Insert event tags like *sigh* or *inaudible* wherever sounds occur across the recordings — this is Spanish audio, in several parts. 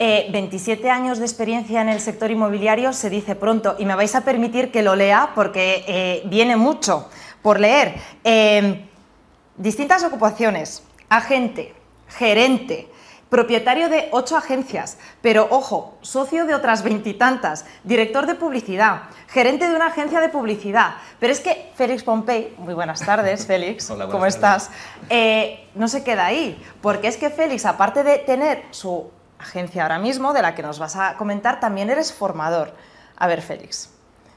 27 eh, años de experiencia en el sector inmobiliario se dice pronto y me vais a permitir que lo lea porque eh, viene mucho por leer. Em, distintas ocupaciones, agente, gerente, propietario de ocho agencias, pero ojo, socio de otras veintitantas, director de publicidad, gerente de una agencia de publicidad. Pero es que Félix Pompey, muy buenas tardes, Félix, *laughs* ¿cómo estás? Eh, no se queda ahí, porque es que Félix, aparte de tener su agencia ahora mismo, de la que nos vas a comentar, también eres formador. A ver, Félix,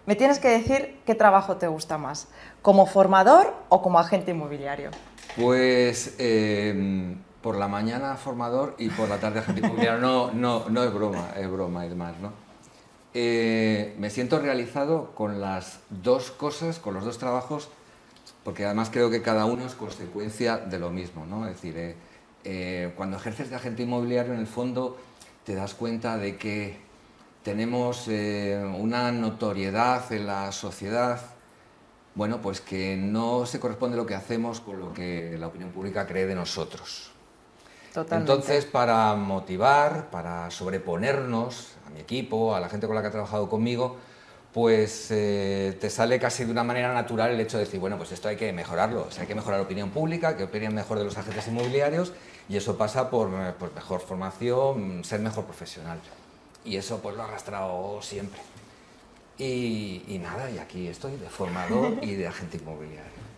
me tienes que decir qué trabajo te gusta más, como formador o como agente inmobiliario. Pues... Eh por la mañana formador y por la tarde agente inmobiliario. No, no, no es broma, es broma, es más, ¿no? Eh, me siento realizado con las dos cosas, con los dos trabajos, porque además creo que cada uno es consecuencia de lo mismo, ¿no? Es decir, eh, eh, cuando ejerces de agente inmobiliario, en el fondo te das cuenta de que tenemos una notoriedad en la sociedad, bueno, pues que no se corresponde lo que hacemos con lo que la opinión pública cree de nosotros. Entonces, para motivar, para sobreponernos a mi equipo, a la gente con la que ha trabajado conmigo, pues eh, te sale casi de una manera natural el hecho de decir, bueno, pues esto hay que mejorarlo, hay que mejorar la opinión pública, que opinen mejor de los agentes inmobiliarios y eso pasa por, eh, mejor formación, ser mejor profesional. Y eso pues lo he arrastrado siempre. Y, y nada, y aquí estoy de formador y de agente inmobiliario.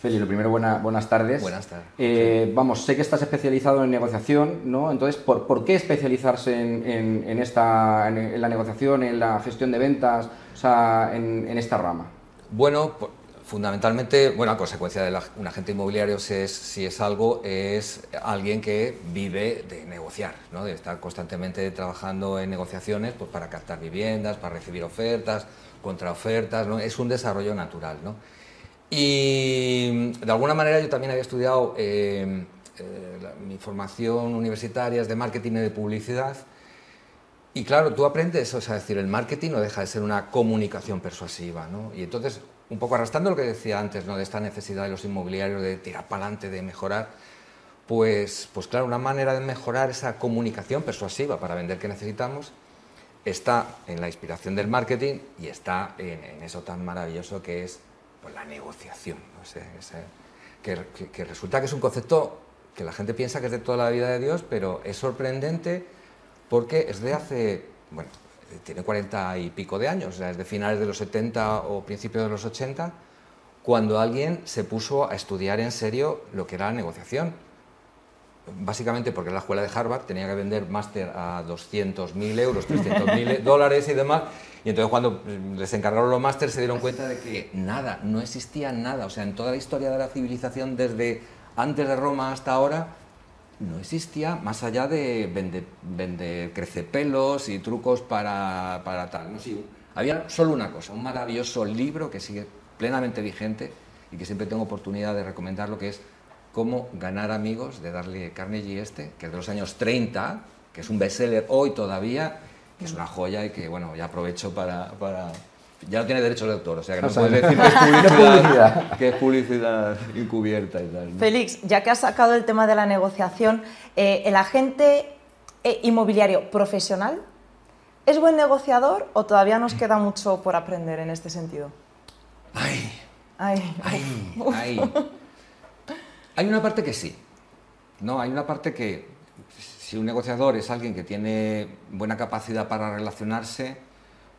Feli, lo primero, buenas tardes. Buenas tardes. Eh, vamos, sé que estás especializado en negociación, ¿no? Entonces, ¿por, qué especializarse en, esta, en, la negociación, en la gestión de ventas, o sea, en, esta rama? Bueno, fundamentalmente, bueno, a consecuencia de un agente inmobiliario, es, si es algo, es alguien que vive de negociar, ¿no? de estar constantemente trabajando en negociaciones pues, para captar viviendas, para recibir ofertas, contraofertas, ¿no? es un desarrollo natural. ¿no? Y de alguna manera yo también había estudiado eh, eh, mi formación universitaria es de marketing y de publicidad. Y claro, tú aprendes, o sea, decir, el marketing no deja de ser una comunicación persuasiva, ¿no? Y entonces, un poco arrastrando lo que decía antes, ¿no? De esta necesidad de los inmobiliarios de tirar para adelante, de mejorar, pues, pues claro, una manera de mejorar esa comunicación persuasiva para vender que necesitamos está en la inspiración del marketing y está en eso tan maravilloso que es pues la negociación. que, resulta que es un concepto que la gente piensa que es de toda la vida de Dios, pero es sorprendente porque es de hace, bueno, tiene cuarenta y pico de años, es de finales de los 70 o principios de los 80, cuando alguien se puso a estudiar en serio lo que era la negociación. Básicamente porque la escuela de Harvard tenía que vender máster a 200.000 euros, 300.000 *laughs* dólares y demás, y entonces cuando les encargaron los másteres se dieron cuenta de que nada, no existía nada. O sea, en toda la historia de la civilización, desde antes de Roma hasta ahora, no existía más allá de vender, crecepelos y trucos para, tal. No, sí, había solo una cosa, un maravilloso libro que sigue plenamente vigente y que siempre tengo oportunidad de recomendar, lo que es Cómo ganar amigos, de darle Carnegie este, que es de los años 30, que es un bestseller hoy todavía que es una joya y que, bueno, ya aprovecho para... Ya no tiene derecho de autor, o sea que no puedes decir *laughs* que es publicidad, que es publicidad encubierta y tal. Félix, ya que has sacado el tema de la negociación, eh, ¿el agente eh, inmobiliario profesional es buen negociador o todavía nos queda mucho por aprender en este sentido? Ay, ay, ay, ay. Hay una parte que sí, ¿no? Hay una parte que si un negociador es alguien que tiene buena capacidad para relacionarse,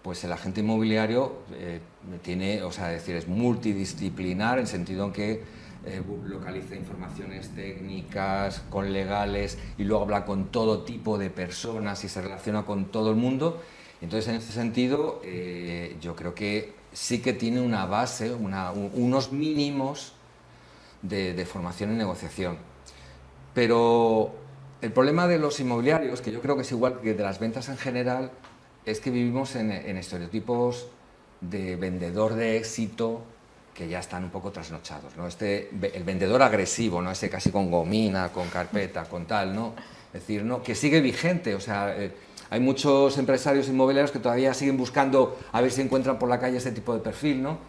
pues el agente inmobiliario eh, tiene, o sea, decir, es multidisciplinar en sentido en que eh, localiza informaciones técnicas, con legales y luego habla con todo tipo de personas y se relaciona con todo el mundo. Entonces, en ese sentido, eh, yo creo que sí que tiene una base, unos mínimos de, formación en negociación. Pero el problema de los inmobiliarios, que yo creo que es igual que de las ventas en general, es que vivimos en, estereotipos de vendedor de éxito que ya están un poco trasnochados, ¿no? Este, el vendedor agresivo, ¿no? Ese casi con gomina, con carpeta, con tal, ¿no? Es decir, ¿no? Que sigue vigente, o sea, eh, hay muchos empresarios inmobiliarios que todavía siguen buscando a ver si encuentran por la calle ese tipo de perfil, ¿no?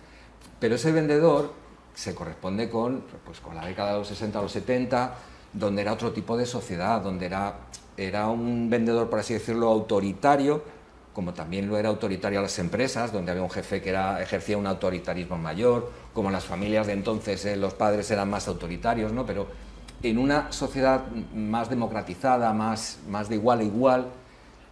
Pero ese vendedor se corresponde con, pues, con la década de los 60 o los 70, donde era otro tipo de sociedad, donde era era un vendedor, por así decirlo, autoritario, como también lo era autoritario a las empresas, donde había un jefe que era, ejercía un autoritarismo mayor, como las familias de entonces eh, los padres eran más autoritarios, ¿no? pero en una sociedad más democratizada, más, más de igual a igual,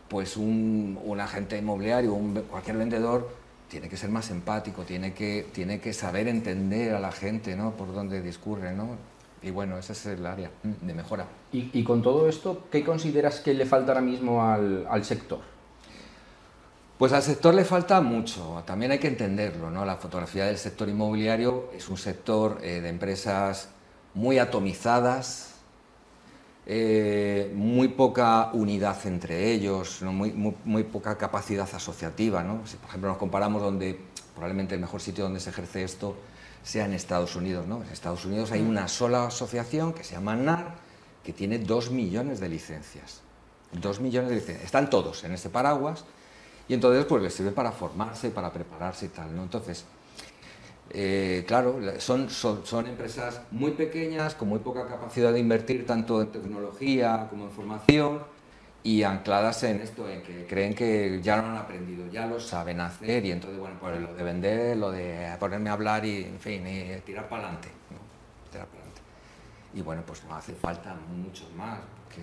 pues un, un agente inmobiliario, un, cualquier vendedor, tiene que ser más empático, tiene que, tiene que saber entender a la gente ¿no? por dónde discurre. ¿no? Y bueno, ese es el área de mejora. Y, y con todo esto, ¿qué consideras que le falta ahora mismo al, al sector? Pues al sector le falta mucho, también hay que entenderlo, ¿no? La fotografía del sector inmobiliario es un sector eh, de empresas muy atomizadas, eh, muy poca unidad entre ellos, ¿no? muy, muy, muy, poca capacidad asociativa. ¿no? Si por ejemplo nos comparamos donde probablemente el mejor sitio donde se ejerce esto sea en Estados Unidos. ¿no? En Estados Unidos hay una sola asociación que se llama NAR, que tiene dos millones de licencias. Dos millones de licencias. Están todos en ese paraguas y entonces pues les sirve para formarse, para prepararse y tal, ¿no? Entonces, eh, claro, son, son, empresas muy pequeñas, con muy poca capacidad de invertir tanto en tecnología como en formación y ancladas en esto, en que creen que ya lo han aprendido, ya lo saben hacer y entonces, bueno, pues lo de vender, lo de ponerme a hablar y, en fin, tirar para adelante. Tirar para adelante. Y bueno, pues no hace falta mucho más, porque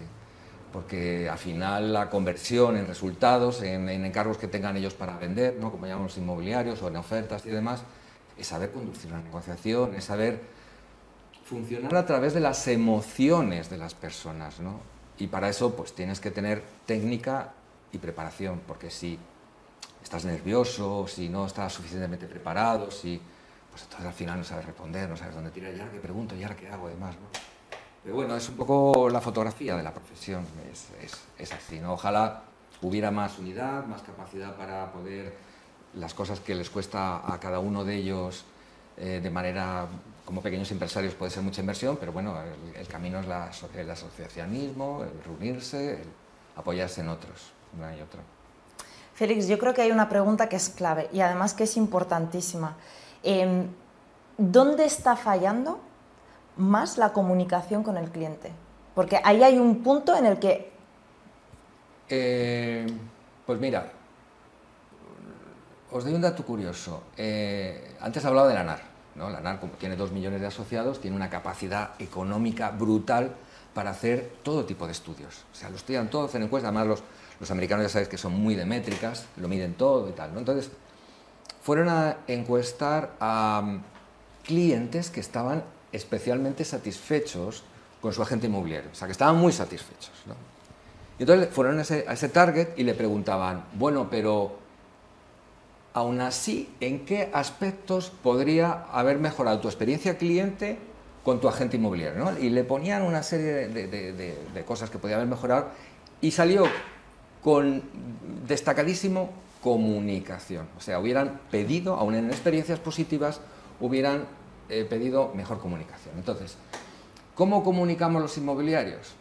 porque al final la conversión en resultados, en, en, encargos que tengan ellos para vender, ¿no? como llamamos inmobiliarios o en ofertas y demás, es saber conducir la negociación, es saber funcionar a través de las emociones de las personas. ¿no? Y para eso pues tienes que tener técnica y preparación, porque si estás nervioso, si no estás suficientemente preparado, si, pues entonces al final no sabes responder, no sabes dónde tirar, y ahora qué pregunto, y ahora qué hago, además. ¿no? Pero bueno, es un poco la fotografía de la profesión, es, es, es así, ¿no? Ojalá hubiera más unidad, más capacidad para poder las cosas que les cuesta a cada uno de ellos eh, de manera, como pequeños empresarios puede ser mucha inversión, pero bueno, el, el camino es la, el asociacionismo, el reunirse, el apoyarse en otros, una y otra. Félix, yo creo que hay una pregunta que es clave y además que es importantísima. Eh, ¿Dónde está fallando más la comunicación con el cliente? Porque ahí hay un punto en el que... Eh, pues mira, os doy un dato curioso. Eh, antes hablaba de la NAR. ¿no? La NAR, como tiene dos millones de asociados, tiene una capacidad económica brutal para hacer todo tipo de estudios. O sea, lo estudian todo, hacen encuestas. Además, los, los americanos ya sabéis que son muy de métricas, lo miden todo y tal. Entonces, fueron a encuestar a um, clientes que estaban especialmente satisfechos con su agente inmobiliario, o sea, que estaban muy satisfechos. ¿no? Y entonces fueron a ese, a ese, target y le preguntaban, bueno, pero aún así, ¿en qué aspectos podría haber mejorado tu experiencia cliente con tu agente inmobiliario? Y le ponían una serie de, cosas que podía haber mejorado y salió con destacadísimo comunicación. O sea, hubieran pedido, aún en experiencias positivas, hubieran he pedido mejor comunicación. Entonces, ¿cómo comunicamos los inmobiliarios?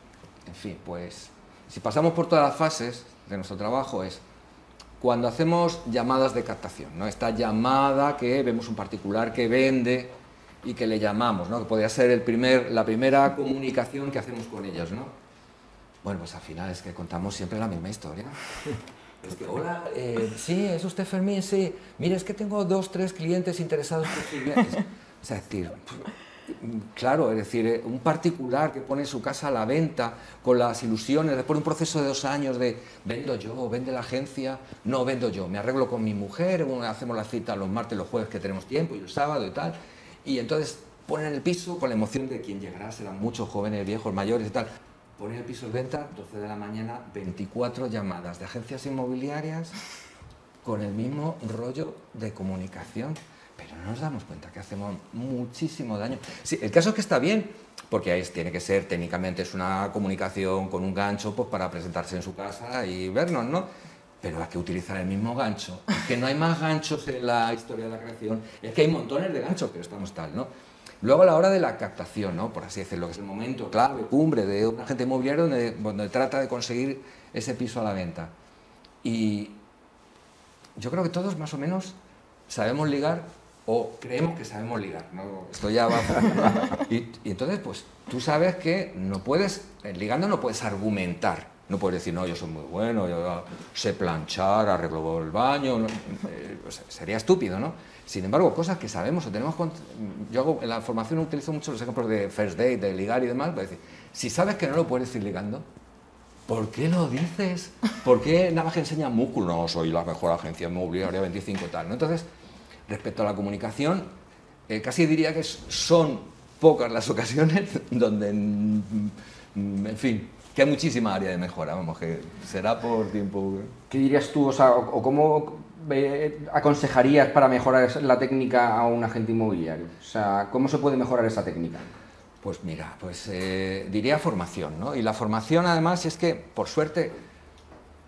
En fin, pues si pasamos por todas las fases de nuestro trabajo es cuando hacemos llamadas de captación, ¿no? Esta llamada que vemos un particular que vende y que le llamamos, ¿no? Que podría ser el primer, la primera comunicación que hacemos con ellos, ¿no? Bueno, pues al final es que contamos siempre la misma historia. *laughs* Es que, hola, eh, sí, es usted Fermín, sí. Mire, es que tengo dos, tres clientes interesados por bienes. *laughs* Es decir, claro, es decir, eh, un particular que pone su casa a la venta con las ilusiones, después de un proceso de dos años de vendo yo, vende la agencia, no vendo yo, me arreglo con mi mujer, hacemos la cita los martes, los jueves que tenemos tiempo y el sábado y tal, y entonces ponen el piso con la emoción de quien llegará, serán muchos jóvenes, viejos, mayores y tal. Ponen el piso en venta, 12 de la mañana, 24 llamadas de agencias inmobiliarias con el mismo rollo de comunicación pero no nos damos cuenta que hacemos muchísimo daño. Sí, el caso es que está bien, porque ahí tiene que ser, técnicamente es una comunicación con un gancho pues, para presentarse en su casa y vernos, ¿no? Pero hay que utilizar el mismo gancho. Que no hay más ganchos en la historia de la creación, es que hay montones de ganchos, pero estamos tal, ¿no? Luego a la hora de la captación, ¿no? por así decirlo, que es el momento clave, cumbre de un agente inmobiliario donde, donde trata de conseguir ese piso a la venta. Y yo creo que todos más o menos sabemos ligar o creemos que sabemos ligar. ¿no? Esto ya va. y, y, entonces, pues tú sabes que no puedes, ligando no puedes argumentar. No puedes decir, no, yo soy muy bueno, yo sé planchar, arreglo el baño. Eh, sería estúpido, ¿no? Sin embargo, cosas que sabemos o tenemos... Yo hago, en la formación utilizo mucho los ejemplos de first date, de ligar y demás. Para decir, si sabes que no lo puedes ir ligando, ¿por qué lo dices? ¿Por qué nada más que enseña músculo? No, soy la mejor agencia inmobiliaria 25 tal. ¿no? Entonces, respecto a la comunicación, eh, casi diría que son pocas las *laughs* ocasiones donde, mm, en fin, que hay muchísima área de mejora, vamos, que será por tiempo. ¿Qué dirías tú, o, sea, o, cómo eh, aconsejarías para mejorar la técnica a un agente inmobiliario? O sea, ¿cómo se puede mejorar esa técnica? Pues mira, pues eh, diría formación, ¿no? Y la formación además es que, por suerte,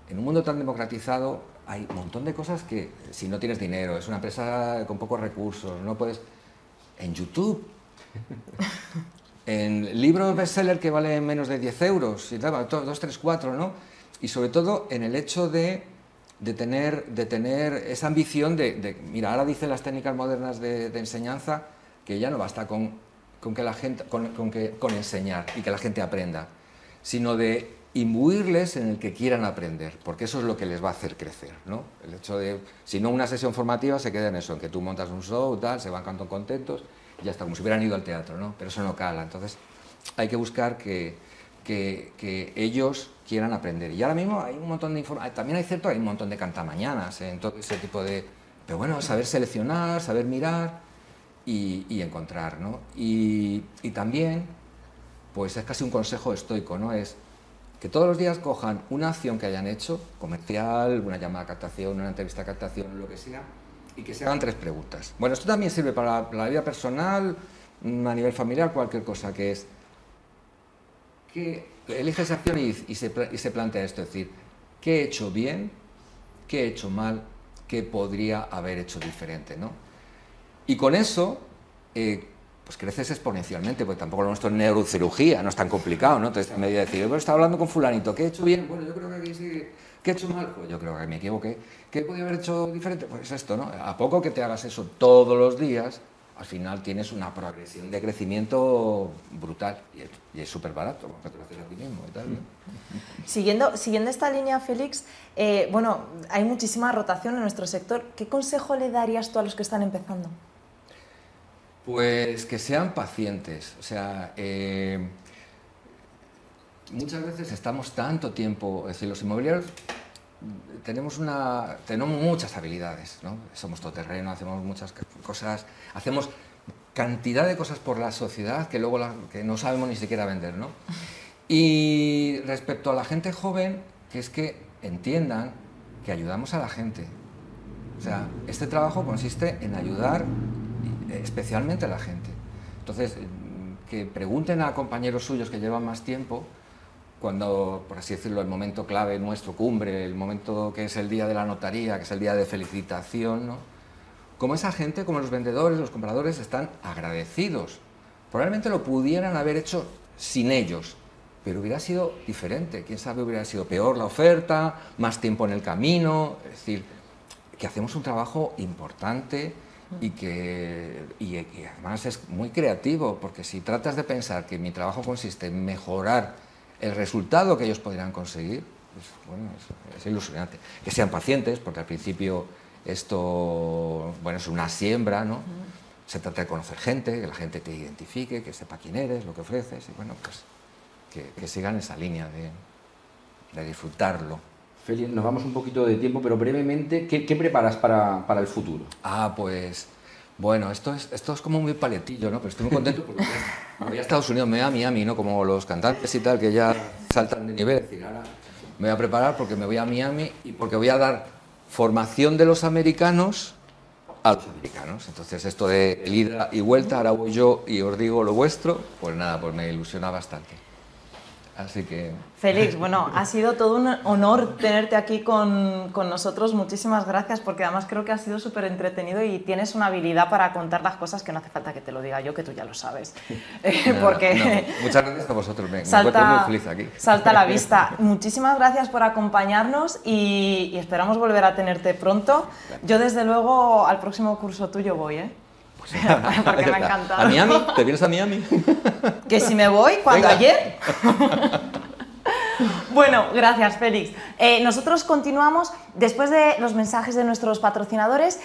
en un mundo tan democratizado hay un montón de cosas que si no tienes dinero, es una empresa con pocos recursos, no puedes... En YouTube, *laughs* en libros bestseller que valen menos de 10 euros, y 2, 3, 4, ¿no? Y sobre todo en el hecho de, de, tener, de tener esa ambición de, Mira, ahora dicen las técnicas modernas de, enseñanza que ya no basta con, con que la gente, con, con, que, con enseñar y que la gente aprenda, sino de imbuirles en el que quieran aprender, porque eso es lo que les va a hacer crecer, ¿no? El hecho de, si no una sesión formativa se queda en eso, en que tú montas un show, tal, se van cantando contentos, ya está, como si hubieran ido al teatro, ¿no? Pero eso no cala. Entonces hay que buscar que, que, ellos quieran aprender. Y ahora mismo hay un montón de información, también hay cierto, hay un montón de cantamañanas en todo ese tipo de... Pero bueno, saber seleccionar, saber mirar y, y encontrar, ¿no? Y, y, también, pues es casi un consejo estoico, ¿no? Es que todos los días cojan una acción que hayan hecho, comercial, una llamada a captación, una entrevista a captación, lo que sea, y que se hagan tres preguntas. Bueno, esto también sirve para la, vida personal, a nivel familiar, cualquier cosa, que es que elige esa acción y, se, plantea esto, es decir, ¿qué he hecho bien? ¿Qué he hecho mal? ¿Qué podría haber hecho diferente? ¿no? Y con eso, eh, pues creces exponencialmente, porque tampoco lo nuestro es neurocirugía, no es tan complicado, ¿no? Entonces, a medida de decir, yo estaba hablando con fulanito, ¿qué he hecho bien? Bueno, yo creo que aquí sí ¿Qué he hecho mal? Pues yo creo que me equivoqué. ¿Qué podía haber hecho diferente? Pues esto, ¿no? A poco que te hagas eso todos los días, al final tienes una progresión de crecimiento brutal y es súper barato, porque te lo haces a ti mismo y tal. Siguiendo, siguiendo esta línea, Félix, eh, bueno, hay muchísima rotación en nuestro sector. ¿Qué consejo le darías tú a los que están empezando? Pues que sean pacientes, o sea, eh, muchas veces estamos tanto tiempo, es decir, los inmobiliarios tenemos, una, tenemos muchas habilidades, ¿no? somos todoterreno, hacemos muchas cosas, hacemos cantidad de cosas por la sociedad que luego que no sabemos ni siquiera vender. ¿no? Y respecto a la gente joven, que es que entiendan que ayudamos a la gente. O sea, este trabajo consiste en ayudar especialmente a la gente. Entonces, que pregunten a compañeros suyos que llevan más tiempo cuando, por así decirlo, el momento clave nuestro, cumbre, el momento que es el día de la notaría, que es el día de felicitación, ¿no? Como esa gente, como los vendedores, los compradores, están agradecidos. Probablemente lo pudieran haber hecho sin ellos, pero hubiera sido diferente. Quién sabe, hubiera sido peor la oferta, más tiempo en el camino. Es decir, que hacemos un trabajo importante y que y además es muy creativo, porque si tratas de pensar que mi trabajo consiste en mejorar el resultado que ellos podrían conseguir, pues, bueno, es, ilusionante. Que sean pacientes, porque al principio esto bueno, es una siembra, ¿no? Se trata de conocer gente, que la gente te identifique, que sepa quién eres, lo que ofreces, y bueno, pues que, sigan esa línea de, de disfrutarlo. Feli, nos vamos un poquito de tiempo, pero brevemente, ¿qué, preparas para, para, el futuro? Ah, pues bueno, esto es, esto es como muy paletillo, ¿no? Pero estoy muy contento porque voy a Estados Unidos, me voy a Miami, ¿no? Como los cantantes y tal, que ya saltan de nivel. decir, ahora me voy a preparar porque me voy a Miami y porque voy a dar formación de los americanos a los americanos. Entonces, esto de ida y vuelta, ahora voy yo y os digo lo vuestro, pues nada, pues me ilusiona bastante. Así que... Félix, bueno, ha sido todo un honor tenerte aquí con, con nosotros. Muchísimas gracias porque además creo que ha sido súper entretenido y tienes una habilidad para contar las cosas que no hace falta que te lo diga yo, que tú ya lo sabes. *laughs* porque Muchas gracias a vosotros, me, salta, muy feliz aquí. Salta a la vista. *laughs* Muchísimas gracias por acompañarnos y, esperamos volver a tenerte pronto. Yo desde luego al próximo curso tuyo voy, ¿eh? *laughs* Porque me ha encantado. ¿A Miami? ¿Te vienes a Miami? *laughs* que si me voy, cuando ayer. *laughs* Bueno, gracias Félix. Eh, nosotros continuamos después de los mensajes de nuestros patrocinadores